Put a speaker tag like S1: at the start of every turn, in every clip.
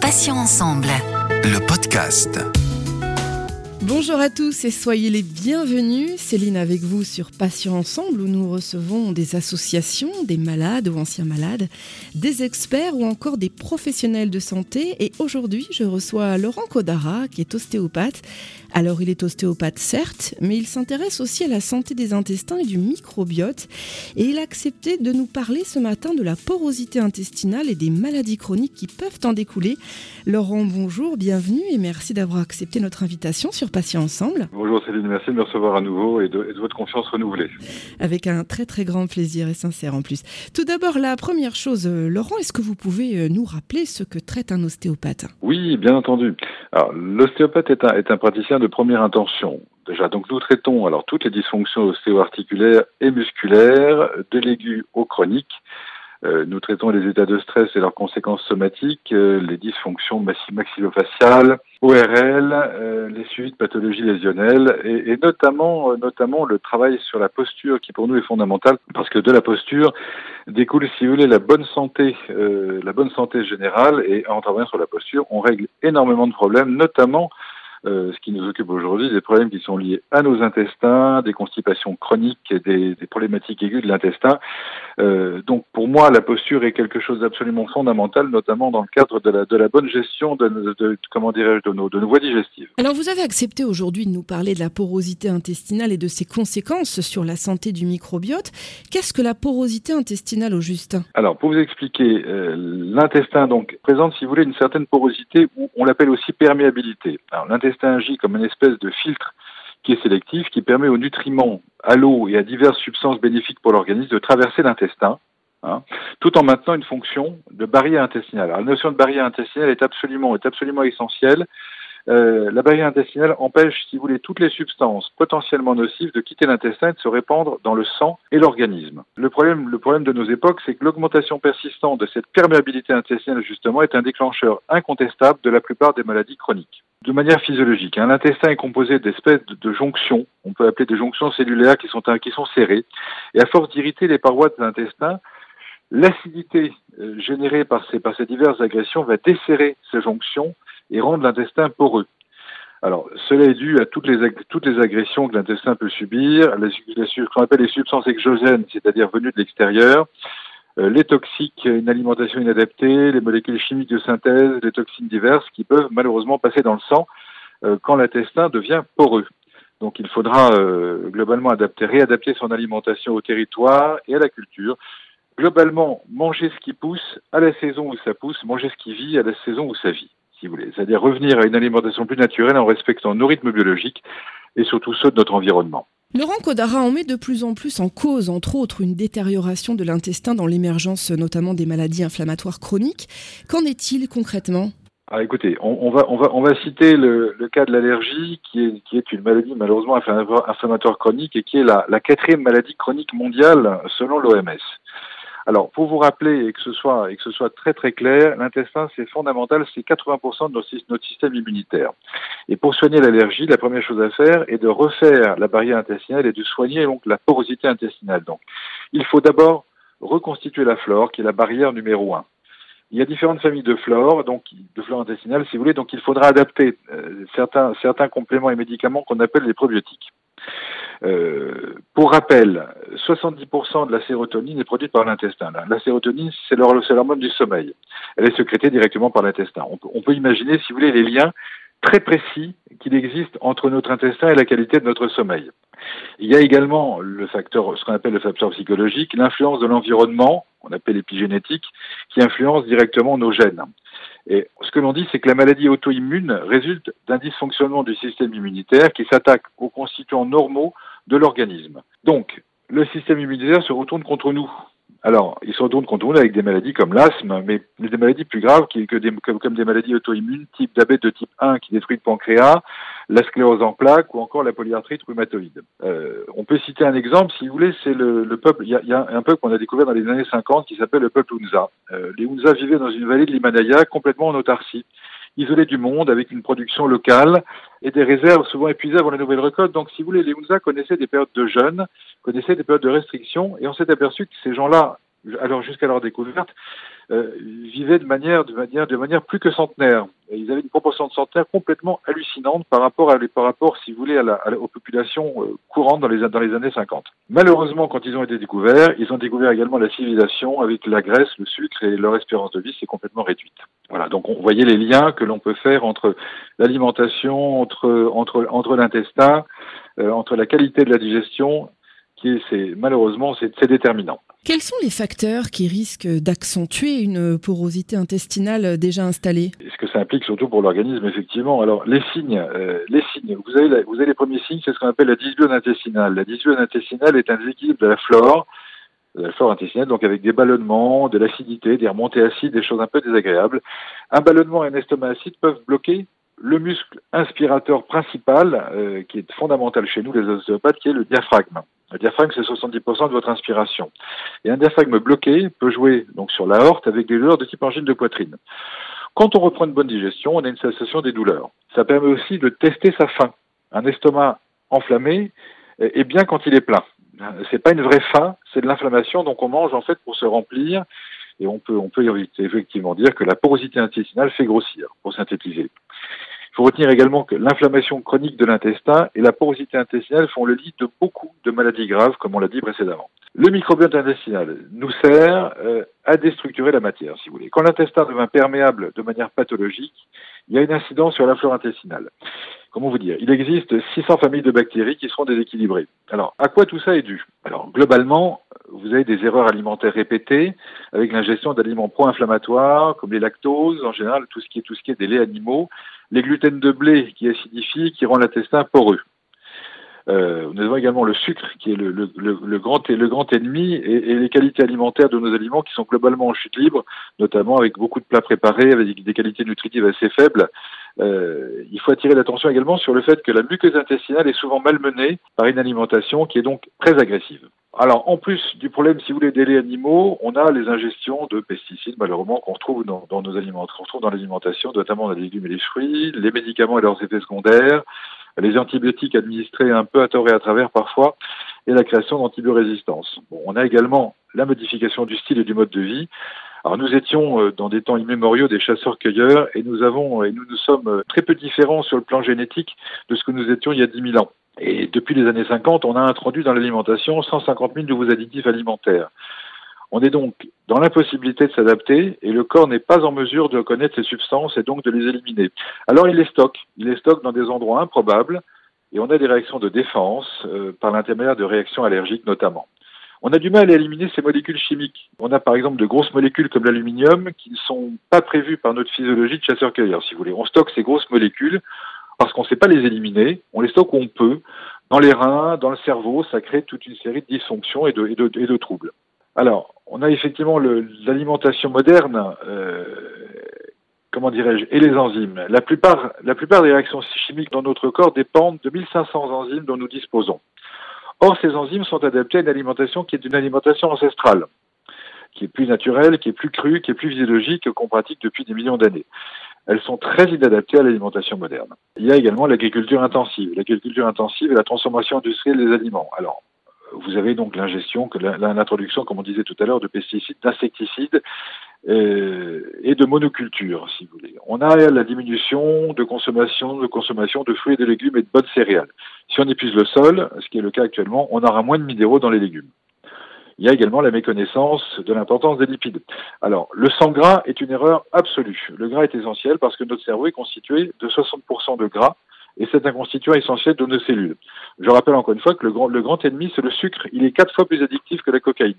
S1: Passions ensemble.
S2: Le podcast.
S3: Bonjour à tous et soyez les bienvenus. Céline avec vous sur Patients Ensemble où nous recevons des associations, des malades ou anciens malades, des experts ou encore des professionnels de santé. Et aujourd'hui, je reçois Laurent Kodara qui est ostéopathe. Alors il est ostéopathe certes, mais il s'intéresse aussi à la santé des intestins et du microbiote. Et il a accepté de nous parler ce matin de la porosité intestinale et des maladies chroniques qui peuvent en découler. Laurent, bonjour, bienvenue et merci d'avoir accepté notre invitation sur Patients Ensemble.
S4: Bonjour Céline, merci de me recevoir à nouveau et de, et de votre confiance renouvelée.
S3: Avec un très très grand plaisir et sincère en plus. Tout d'abord, la première chose, euh, Laurent, est-ce que vous pouvez euh, nous rappeler ce que traite un ostéopathe?
S4: Oui, bien entendu. Alors, l'ostéopathe est un, est un praticien de première intention. Déjà, donc nous traitons alors toutes les dysfonctions ostéo-articulaires et musculaires, de l'aigu au chronique. Euh, nous traitons les états de stress et leurs conséquences somatiques, euh, les dysfonctions maxi- maxillofaciales, ORL, euh, les suivis de pathologies lésionnelles et, et notamment, notamment le travail sur la posture qui pour nous est fondamental parce que de la posture découle, si vous voulez, la bonne santé, la bonne santé générale et en travaillant sur la posture, on règle énormément de problèmes, notamment euh, ce qui nous occupe aujourd'hui, des problèmes qui sont liés à nos intestins, des constipations chroniques, et des, des problématiques aiguës de l'intestin. Euh, donc pour moi, la posture est quelque chose d'absolument fondamental, notamment dans le cadre de la, de la bonne gestion de, de- de- comment dirais-je, de nos, de nos voies digestives.
S3: Alors vous avez accepté aujourd'hui de nous parler de la porosité intestinale et de ses conséquences sur la santé du microbiote. Qu'est-ce que la porosité intestinale au juste?
S4: Alors, pour vous expliquer, euh, l'intestin donc présente, si vous voulez, une certaine porosité, ou on l'appelle aussi perméabilité. Alors, l'intestin agit comme une espèce de filtre qui est sélectif, qui permet aux nutriments, à l'eau et à diverses substances bénéfiques pour l'organisme de traverser l'intestin, hein, tout en maintenant une fonction de barrière intestinale. La notion de barrière intestinale est absolument essentielle. Euh, la barrière intestinale empêche, si vous voulez, toutes les substances potentiellement nocives de quitter l'intestin et de se répandre dans le sang et l'organisme. Le problème, de nos époques, c'est que l'augmentation persistante de cette perméabilité intestinale, justement, est un déclencheur incontestable de la plupart des maladies chroniques. De manière physiologique, hein, l'intestin est composé d'espèces de, jonctions, on peut appeler des jonctions cellulaires qui sont, qui sont serrées, et à force d'irriter les parois de l'intestin, l'acidité euh, générée par ces diverses agressions va desserrer ces jonctions et rendre l'intestin poreux. Alors, cela est dû à toutes les, toutes les agressions que l'intestin peut subir, les, les, ce qu'on appelle les substances exogènes, c'est-à-dire venues de l'extérieur, euh, les toxiques, une alimentation inadaptée, les molécules chimiques de synthèse, les toxines diverses qui peuvent malheureusement passer dans le sang euh, quand l'intestin devient poreux. Donc il faudra euh, globalement adapter, réadapter son alimentation au territoire et à la culture. Globalement, manger ce qui pousse à la saison où ça pousse, manger ce qui vit à la saison où ça vit, si vous voulez. C'est-à-dire revenir à une alimentation plus naturelle en respectant nos rythmes biologiques et surtout ceux de notre environnement.
S3: Laurent Kodara, on met de plus en plus en cause, entre autres, une détérioration de l'intestin dans l'émergence notamment des maladies inflammatoires chroniques. Qu'en est-il concrètement?
S4: Ah, écoutez, on, on va, on, va, on va citer le, le cas de l'allergie, qui est, qui est une maladie malheureusement inflammatoire, inflammatoire chronique et qui est la, la quatrième maladie chronique mondiale selon l'OMS. Alors, pour vous rappeler et que ce soit, très très clair, l'intestin, c'est fondamental, c'est 80% de notre système immunitaire. Et pour soigner l'allergie, la première chose à faire est de refaire la barrière intestinale et de soigner donc la porosité intestinale. Donc, il faut d'abord reconstituer la flore, qui est la barrière numéro un. Il y a différentes familles de flore, donc de flore intestinale, si vous voulez. Donc, il faudra adapter euh, certains certains compléments et médicaments qu'on appelle les probiotiques. Euh, pour rappel, 70% de la sérotonine est produite par l'intestin. La, sérotonine, c'est l'hor- c'est l'hormone du sommeil. Elle est sécrétée directement par l'intestin. On peut imaginer, si vous voulez, les liens très précis qu'il existe entre notre intestin et la qualité de notre sommeil. Il y a également le facteur, ce qu'on appelle le facteur psychologique, l'influence de l'environnement, qu'on appelle l'épigénétique, qui influence directement nos gènes. Et ce que l'on dit, c'est que la maladie auto-immune résulte d'un dysfonctionnement du système immunitaire qui s'attaque aux constituants normaux de l'organisme. Donc, le système immunitaire se retourne contre nous. Alors, il se retourne contre nous avec des maladies comme l'asthme, mais des maladies plus graves comme, des maladies auto-immunes, type diabète de type 1 qui détruit le pancréas, la sclérose en plaques ou encore la polyarthrite rhumatoïde. Euh, on peut citer un exemple, si vous voulez, c'est le, le peuple. Il y, a, il y a un peuple qu'on a découvert dans les années 50 qui s'appelle le peuple Hunza. Euh, les Hunza vivaient dans une vallée de l'Himalaya complètement en autarcie, isolés du monde, avec une production locale et des réserves souvent épuisées avant la nouvelle récolte. Donc, si vous voulez, les Hunza connaissaient des périodes de jeûne, connaissaient des périodes de restriction, et on s'est aperçu que ces gens-là, alors jusqu'à leur découverte, euh, vivaient de manière, de manière, de manière plus que centenaire. Ils avaient une proportion de centenaire complètement hallucinante par rapport à, par rapport, si vous voulez, à la, aux populations euh, courantes dans les, dans les années 50. Malheureusement, quand ils ont été découverts, ils ont découvert également la civilisation avec la graisse, le sucre et leur espérance de vie s'est complètement réduite. Voilà. Donc, on voyait les liens que l'on peut faire entre l'alimentation, entre, entre, entre l'intestin, euh, entre la qualité de la digestion c'est malheureusement c'est déterminant.
S3: Quels sont les facteurs qui risquent d'accentuer une porosité intestinale déjà installée?
S4: Ce que ça implique surtout pour l'organisme, effectivement. Alors les signes, euh, les signes. Vous avez, vous avez les premiers signes, c'est ce qu'on appelle la dysbiose intestinale. La dysbiose intestinale est un déséquilibre de la flore, de la flore intestinale, donc avec des ballonnements, de l'acidité, des remontées acides, des choses un peu désagréables. Un ballonnement et un estomac acide peuvent bloquer le muscle inspirateur principal, euh, qui est fondamental chez nous, les ostéopathes, qui est le diaphragme. Le diaphragme, c'est 70% de votre inspiration. Et un diaphragme bloqué peut jouer donc sur la horte avec des douleurs de type angine de poitrine. Quand on reprend une bonne digestion, on a une cessation des douleurs. Ça permet aussi de tester sa faim. Un estomac enflammé est bien quand il est plein. C'est pas une vraie faim, c'est de l'inflammation, donc on mange en fait pour se remplir et on peut, on peut effectivement dire que la porosité intestinale fait grossir, pour synthétiser. Il faut retenir également que l'inflammation chronique de l'intestin et la porosité intestinale font le lit de beaucoup de maladies graves, comme on l'a dit précédemment. Le microbiote intestinal nous sert euh, à déstructurer la matière, si vous voulez. Quand l'intestin devient perméable de manière pathologique, il y a une incidence sur la flore intestinale. Comment vous dire? Il existe 600 familles de bactéries qui seront déséquilibrées. Alors, à quoi tout ça est dû? Alors, globalement, vous avez des erreurs alimentaires répétées avec l'ingestion d'aliments pro-inflammatoires comme les lactoses, en général tout ce qui est tout ce qui est des laits animaux, les gluten de blé qui acidifient, qui rend l'intestin poreux. Euh, nous avons également le sucre qui est le, le, le, grand, le grand ennemi et, les qualités alimentaires de nos aliments qui sont globalement en chute libre, notamment avec beaucoup de plats préparés, avec des qualités nutritives assez faibles. Euh, il faut attirer l'attention également sur le fait que la muqueuse intestinale est souvent malmenée par une alimentation qui est donc très agressive. Alors, en plus du problème, si vous voulez, des laits animaux, on a les ingestions de pesticides, malheureusement, qu'on retrouve dans, dans nos aliments, qu'on retrouve dans l'alimentation, notamment dans les légumes et les fruits, les médicaments et leurs effets secondaires, les antibiotiques administrés un peu à tort et à travers parfois, et la création d'antibiorésistance. Bon, on a également la modification du style et du mode de vie. Alors nous étions euh, dans des temps immémoriaux des chasseurs-cueilleurs et nous avons et nous nous sommes euh, très peu différents sur le plan génétique de ce que nous étions il y a 10 000 ans. Et depuis les années 50, on a introduit dans l'alimentation 150 000 nouveaux additifs alimentaires. On est donc dans l'impossibilité de s'adapter et le corps n'est pas en mesure de reconnaître ces substances et donc de les éliminer. Alors il les stocke. Il les stocke dans des endroits improbables et on a des réactions de défense euh, par l'intermédiaire de réactions allergiques notamment. On a du mal à éliminer ces molécules chimiques. On a par exemple de grosses molécules comme l'aluminium qui ne sont pas prévues par notre physiologie de chasseur-cueilleur, si vous voulez. On stocke ces grosses molécules parce qu'on ne sait pas les éliminer. On les stocke où on peut. Dans les reins, dans le cerveau, ça crée toute une série de dysfonctions et de, troubles. Alors, on a effectivement l'alimentation moderne, euh, comment dirais-je, et les enzymes. La plupart, la plupart des réactions chimiques dans notre corps dépendent de 1500 enzymes dont nous disposons. Or, ces enzymes sont adaptées à une alimentation qui est une alimentation ancestrale, qui est plus naturelle, qui est plus crue, qui est plus physiologique, qu'on pratique depuis des millions d'années. Elles sont très inadaptées à l'alimentation moderne. Il y a également l'agriculture intensive. L'agriculture intensive et la transformation industrielle des aliments. Alors, vous avez donc l'ingestion, l'introduction, comme on disait tout à l'heure, de pesticides, d'insecticides euh, et de monoculture, si vous voulez. On a la diminution de consommation, de consommation de fruits et de légumes et de bonnes céréales. Si on épuise le sol, ce qui est le cas actuellement, on aura moins de minéraux dans les légumes. Il y a également la méconnaissance de l'importance des lipides. Alors, le sang gras est une erreur absolue. Le gras est essentiel parce que notre cerveau est constitué de 60% de gras et c'est un constituant essentiel de nos cellules. Je rappelle encore une fois que le grand, le grand ennemi, c'est le sucre. Il est quatre fois plus addictif que la cocaïne.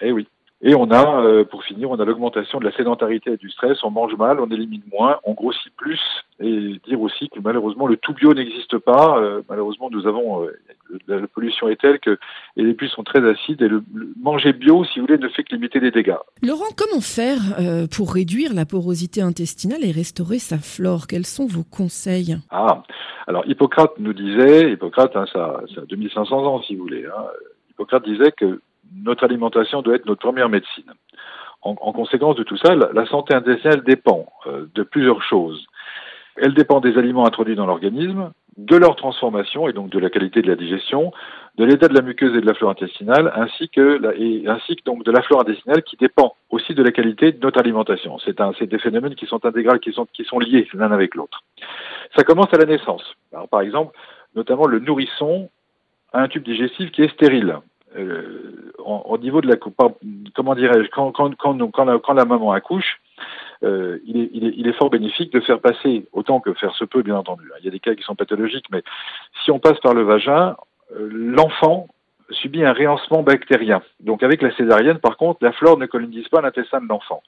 S4: Eh oui. Et on a, euh, pour finir, on a l'augmentation de la sédentarité et du stress. On mange mal, on élimine moins, on grossit plus. Et dire aussi que malheureusement le tout bio n'existe pas. Euh, malheureusement, nous avons euh, la, pollution est telle que et les puits sont très acides et le, manger bio, si vous voulez, ne fait que limiter les dégâts.
S3: Laurent, comment faire pour réduire la porosité intestinale et restaurer sa flore? Quels sont vos conseils?
S4: Ah, alors Hippocrate nous disait, Hippocrate, hein, ça, ça a 2500 ans, si vous voulez. Hein, Hippocrate disait que notre alimentation doit être notre première médecine. En, conséquence de tout ça, la, santé intestinale dépend euh, de plusieurs choses. Elle dépend des aliments introduits dans l'organisme, de leur transformation et donc de la qualité de la digestion, de l'état de la muqueuse et de la flore intestinale, ainsi que, et, ainsi que donc de la flore intestinale qui dépend aussi de la qualité de notre alimentation. C'est des phénomènes qui sont intégrales, qui sont, qui sont liés l'un avec l'autre. Ça commence à la naissance. Par exemple, notamment le nourrisson a un tube digestif qui est stérile. Euh, au niveau de la comment dirais-je quand, la, maman accouche, euh, il, est, fort bénéfique de faire passer, autant que faire se peut, bien entendu. Il y a des cas qui sont pathologiques, mais si on passe par le vagin, euh, l'enfant subit un réancement bactérien. Donc avec la césarienne, par contre, la flore ne colonise pas l'intestin de l'enfant.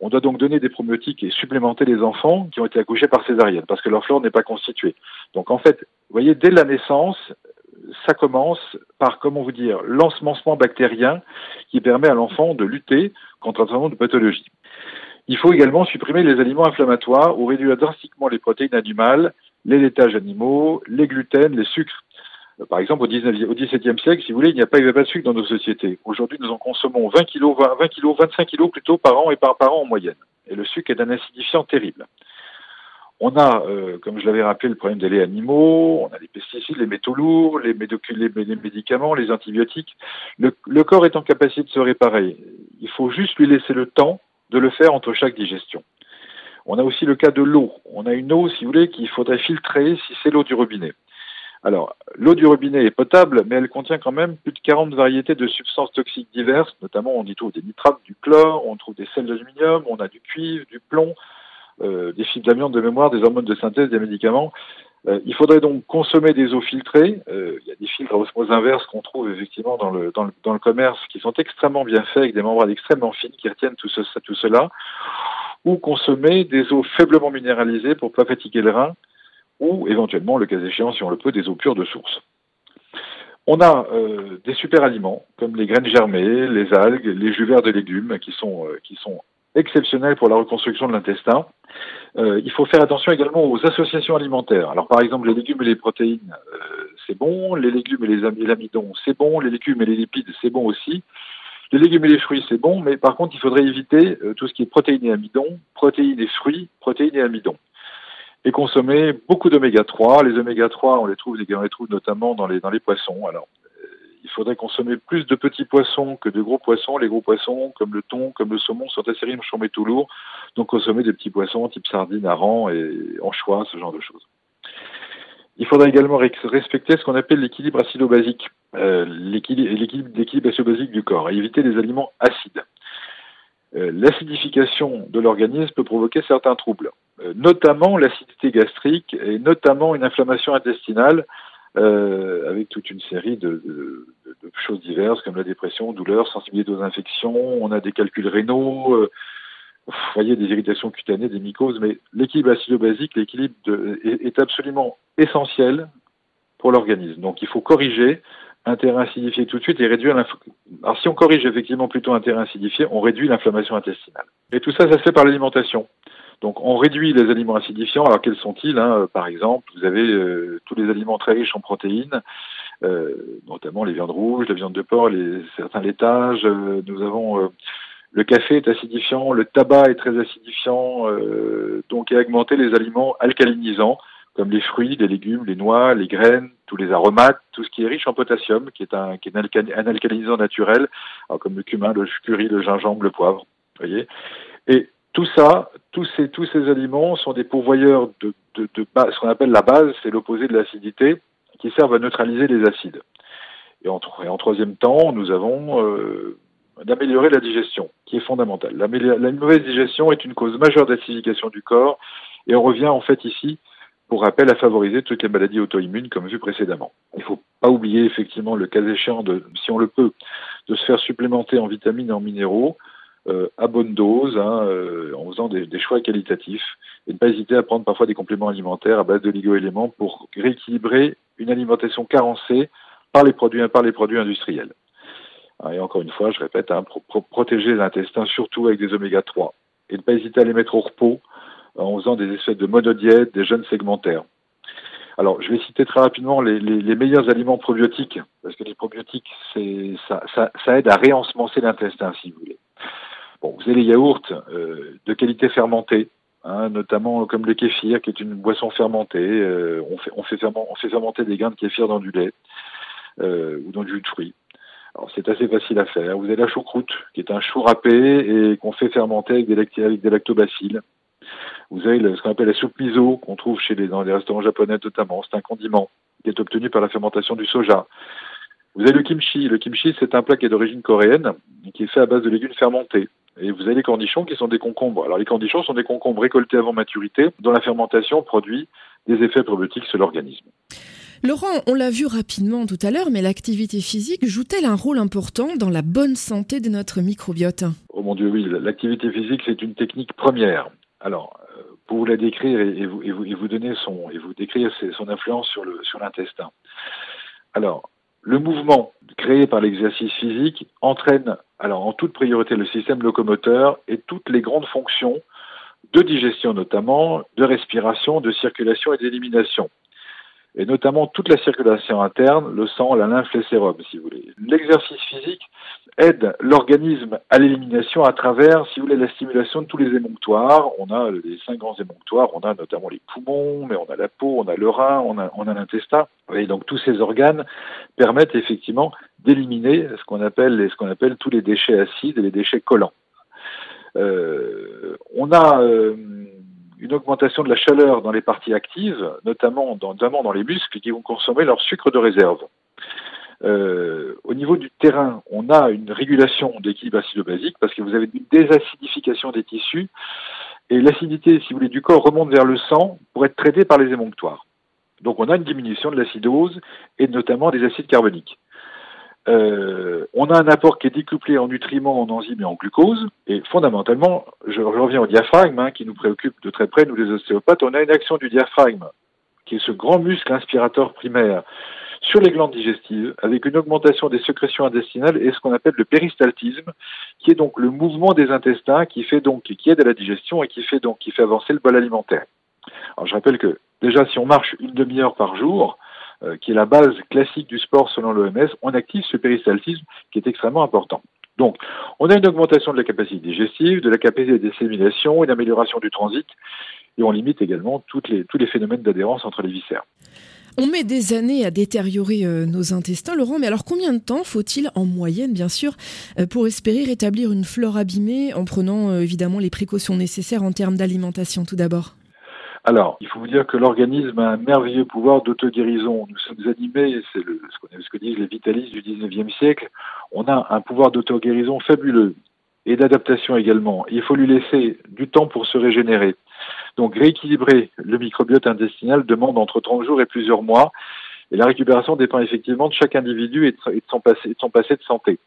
S4: On doit donc donner des probiotiques et supplémenter les enfants qui ont été accouchés par césarienne, parce que leur flore n'est pas constituée. Donc en fait, vous voyez, dès la naissance, ça commence par, comment vous dire, l'ensemencement bactérien qui permet à l'enfant de lutter contre un certain nombre de pathologies. Il faut également supprimer les aliments inflammatoires ou réduire drastiquement les protéines animales, les laitages animaux, les gluten, les sucres. Euh, par exemple, au, 19, au XVIIe siècle, si vous voulez, il n'y pas, avait pas de sucre dans nos sociétés. Aujourd'hui, nous en consommons 20 kilos, 20, kilos, 25 kilos plutôt par an et par, par an en moyenne. Et le sucre est un acidifiant terrible. On a, euh, comme je l'avais rappelé, le problème des laits animaux, on a les pesticides, les métaux lourds, les, médicaments, les antibiotiques. Le, le, corps est en capacité de se réparer. Il faut juste lui laisser le temps de le faire entre chaque digestion. On a aussi le cas de l'eau. On a une eau, si vous voulez, qu'il faudrait filtrer si c'est l'eau du robinet. Alors, l'eau du robinet est potable, mais elle contient quand même plus de 40 variétés de substances toxiques diverses, notamment on y trouve des nitrates, du chlore, on trouve des sels d'aluminium, on a du cuivre, du plomb, des fibres d'amiante de mémoire, des hormones de synthèse, des médicaments. Euh, il faudrait donc consommer des eaux filtrées. Euh, il y a des filtres à osmose inverse qu'on trouve effectivement dans le, commerce qui sont extrêmement bien faits avec des membranes extrêmement fines qui retiennent tout, ce, tout cela. Ou consommer des eaux faiblement minéralisées pour ne pas fatiguer le rein. Ou éventuellement, le cas échéant, si on le peut, des eaux pures de source. On a euh, des super aliments comme les graines germées, les algues, les jus verts de légumes qui sont, euh, qui sont exceptionnels pour la reconstruction de l'intestin. Euh, il faut faire attention également aux associations alimentaires. Alors par exemple, les légumes et les protéines, euh, c'est bon. Les légumes et les amidons, c'est bon. Les légumes et les lipides, c'est bon aussi. Les légumes et les fruits, c'est bon, mais par contre, il faudrait éviter euh, tout ce qui est protéines et amidons, protéines et fruits, protéines et amidons. Et consommer beaucoup d'oméga 3. Les oméga 3, on les trouve, on les trouve notamment dans les, dans les poissons. Alors, il faudrait consommer plus de petits poissons que de gros poissons. Les gros poissons, comme le thon, comme le saumon, sont assez riches en métaux lourds. Donc consommer des petits poissons type sardines, harengs et anchois, ce genre de choses. Il faudra également respecter ce qu'on appelle l'équilibre acido-basique, euh, l'équilibre acido-basique du corps, et éviter les aliments acides. Euh, l'acidification de l'organisme peut provoquer certains troubles, euh, notamment l'acidité gastrique et notamment une inflammation intestinale euh, avec toute une série de, de, de, choses diverses comme la dépression, douleur, sensibilité aux infections, on a des calculs rénaux, euh, vous voyez des irritations cutanées, des mycoses, mais l'équilibre acido-basique, l'équilibre est, est, absolument essentiel pour l'organisme. Donc il faut corriger un terrain acidifié tout de suite et réduire l'inflammation. Alors si on corrige effectivement plutôt un terrain acidifié, on réduit l'inflammation intestinale. Et tout ça, ça se fait par l'alimentation. Donc on réduit les aliments acidifiants. Alors quels sont-ils hein? Par exemple, vous avez euh, tous les aliments très riches en protéines, euh, notamment les viandes rouges, la viande de porc, les, certains laitages. Euh, nous avons le café est acidifiant, le tabac est très acidifiant, donc et augmenter les aliments alcalinisants comme les fruits, les légumes, les noix, les graines, tous les aromates, tout ce qui est riche en potassium, qui est un, qui est un, alcalinisant naturel, comme le cumin, le curry, le gingembre, le poivre. Voyez. Et tout ça, tous ces, tous ces aliments sont des pourvoyeurs de, de, de ce qu'on appelle la base, c'est l'opposé de l'acidité, qui servent à neutraliser les acides. Et en, troisième temps, nous avons euh, d'améliorer la digestion, qui est fondamentale. La, la mauvaise digestion est une cause majeure d'acidification du corps, et on revient en fait ici, pour rappel, à favoriser toutes les maladies auto-immunes comme vu précédemment. Il ne faut pas oublier effectivement le cas échéant, de, si on le peut, de se faire supplémenter en vitamines et en minéraux, euh, à bonne dose, hein, euh, en faisant des, des, choix qualitatifs, et ne pas hésiter à prendre parfois des compléments alimentaires à base de ligo-éléments pour rééquilibrer une alimentation carencée par les produits, par les produits industriels. Et encore une fois, je répète, hein, pro protéger l'intestin surtout avec des oméga 3 et ne pas hésiter à les mettre au repos en faisant des espèces de monodiètes, des jeûnes segmentaires. Alors, je vais citer très rapidement les, les, les meilleurs aliments probiotiques, parce que les probiotiques, ça, ça, ça aide à réensemencer l'intestin, si vous voulez. Bon, vous avez les yaourts euh, de qualité fermentée, hein, notamment comme le kéfir, qui est une boisson fermentée. Euh, on, fait, on, fait ferment, on fait fermenter des grains de kéfir dans du lait. ou dans du jus de fruits. Alors c'est assez facile à faire. Vous avez la choucroute, qui est un chou râpé et qu'on fait fermenter avec des, lactobacilles. Vous avez ce qu'on appelle la soupe miso, qu'on trouve chez les, dans les restaurants japonais notamment. C'est un condiment qui est obtenu par la fermentation du soja. Vous avez le kimchi. Le kimchi, c'est un plat qui est d'origine coréenne, qui est fait à base de légumes fermentés. Et vous avez les cornichons qui sont des concombres. Alors les cornichons sont des concombres récoltés avant maturité, dont la fermentation produit des effets probiotiques sur l'organisme.
S3: Laurent, on l'a vu rapidement tout à l'heure, mais l'activité physique joue-t-elle un rôle important dans la bonne santé de notre microbiote?
S4: Oh mon Dieu, oui, l'activité physique, c'est une technique première. Alors, euh, pour vous la décrire et, vous, et, vous, donner son et vous décrire son influence sur l'intestin. Alors, le mouvement créé par l'exercice physique entraîne alors en toute priorité le système locomoteur et toutes les grandes fonctions de digestion notamment, de respiration, de circulation et d'élimination et notamment toute la circulation interne, le sang, la lymphe, les sérums, si vous voulez. L'exercice physique aide l'organisme à l'élimination à travers, si vous voulez, la stimulation de tous les émonctoires. On a les cinq grands émonctoires, on a notamment les poumons, mais on a la peau, on a le rein, on a, on a l'intestin. Et donc tous ces organes permettent effectivement d'éliminer ce qu'on appelle, ce qu'on appelle tous les déchets acides et les déchets collants. Euh, on a euh, une augmentation de la chaleur dans les parties actives, notamment dans, les muscles qui vont consommer leur sucre de réserve. Euh, au niveau du terrain, on a une régulation d'équilibre acido-basique parce que vous avez une désacidification des tissus et l'acidité, si vous voulez, du corps remonte vers le sang pour être traitée par les émonctoires. Donc on a une diminution de l'acidose et notamment des acides carboniques. Euh, on a un apport qui est décuplé en nutriments, en enzymes et en glucose. Et fondamentalement, je, reviens au diaphragme, hein, qui nous préoccupe de très près, nous les ostéopathes. On a une action du diaphragme, qui est ce grand muscle inspirateur primaire, sur les glandes digestives, avec une augmentation des sécrétions intestinales et ce qu'on appelle le péristaltisme, qui est donc le mouvement des intestins, qui fait donc, qui aide à la digestion et qui fait donc, qui fait avancer le bol alimentaire. Alors je rappelle que déjà, si on marche une demi-heure par jour, euh, qui est la base classique du sport selon l'OMS, on active ce péristaltisme qui est extrêmement important. Donc, on a une augmentation de la capacité digestive, de la capacité de dissémination, une amélioration du transit, et on limite également toutes les, tous les phénomènes d'adhérence entre les viscères.
S3: On met des années à détériorer euh, nos intestins, Laurent, mais alors combien de temps faut-il, en moyenne bien sûr, euh, pour espérer rétablir une flore abîmée en prenant évidemment les précautions nécessaires en termes d'alimentation tout d'abord?
S4: Alors, il faut vous dire que l'organisme a un merveilleux pouvoir d'auto-guérison. Nous sommes animés, c'est ce, que disent les vitalistes du 19e siècle, on a un pouvoir d'auto-guérison fabuleux et d'adaptation également. Il faut lui laisser du temps pour se régénérer. Donc rééquilibrer le microbiote intestinal demande entre 30 jours et plusieurs mois. Et la récupération dépend effectivement de chaque individu et de, son passé de santé.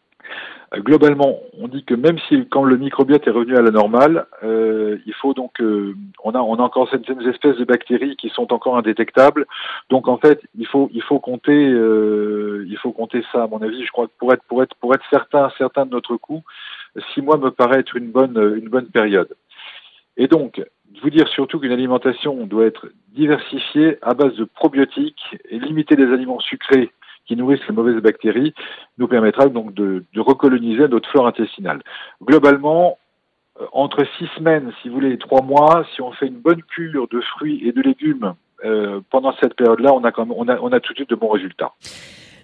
S4: Euh, globalement, on dit que même si quand le microbiote est revenu à la normale, euh, il faut donc euh, on a encore certaines espèces de bactéries qui sont encore indétectables. Donc en fait, il faut il faut compter il faut compter ça à mon avis. Je crois que pour être pour être pour être certain certain de notre coup, six mois me paraît être une bonne une bonne période. Et donc vous dire surtout qu'une alimentation doit être diversifiée à base de probiotiques et limiter les aliments sucrés qui nourrissent les mauvaises bactéries, nous permettra donc de, recoloniser notre flore intestinale. Globalement, euh, entre six semaines, si vous voulez, et trois mois, si on fait une bonne cure de fruits et de légumes euh, pendant cette période-là, on a, quand même, on, a, on a tout de suite de bons résultats.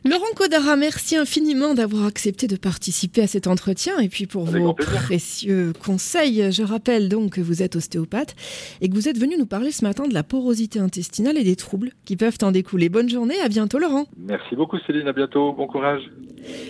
S3: Laurent Codara, merci infiniment d'avoir accepté de participer à cet entretien et puis pour vos précieux conseils. Je rappelle donc que vous êtes ostéopathe et que vous êtes venu nous parler ce matin de la porosité intestinale et des troubles qui peuvent en découler. Bonne journée, à bientôt Laurent.
S4: Merci beaucoup Céline, à bientôt, bon courage.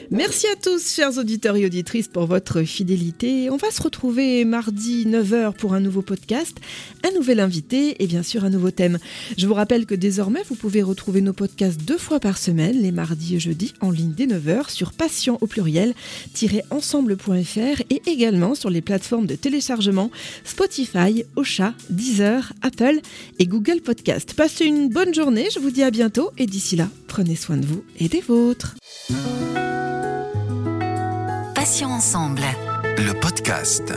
S3: Merci à tous, chers auditeurs et auditrices, pour votre fidélité. On va se retrouver mardi 9h pour un nouveau podcast, un nouvel invité et bien sûr un nouveau thème. Je vous rappelle que désormais, vous pouvez retrouver nos podcasts deux fois par semaine, les mardis jeudi en ligne dès 9h sur patient au pluriel-ensemble.fr et également sur les plateformes de téléchargement Spotify, Ocha, Deezer, Apple et Google Podcast. Passez une bonne journée, je vous dis à bientôt et d'ici là, prenez soin de vous et des vôtres.
S1: Patient ensemble.
S2: Le podcast.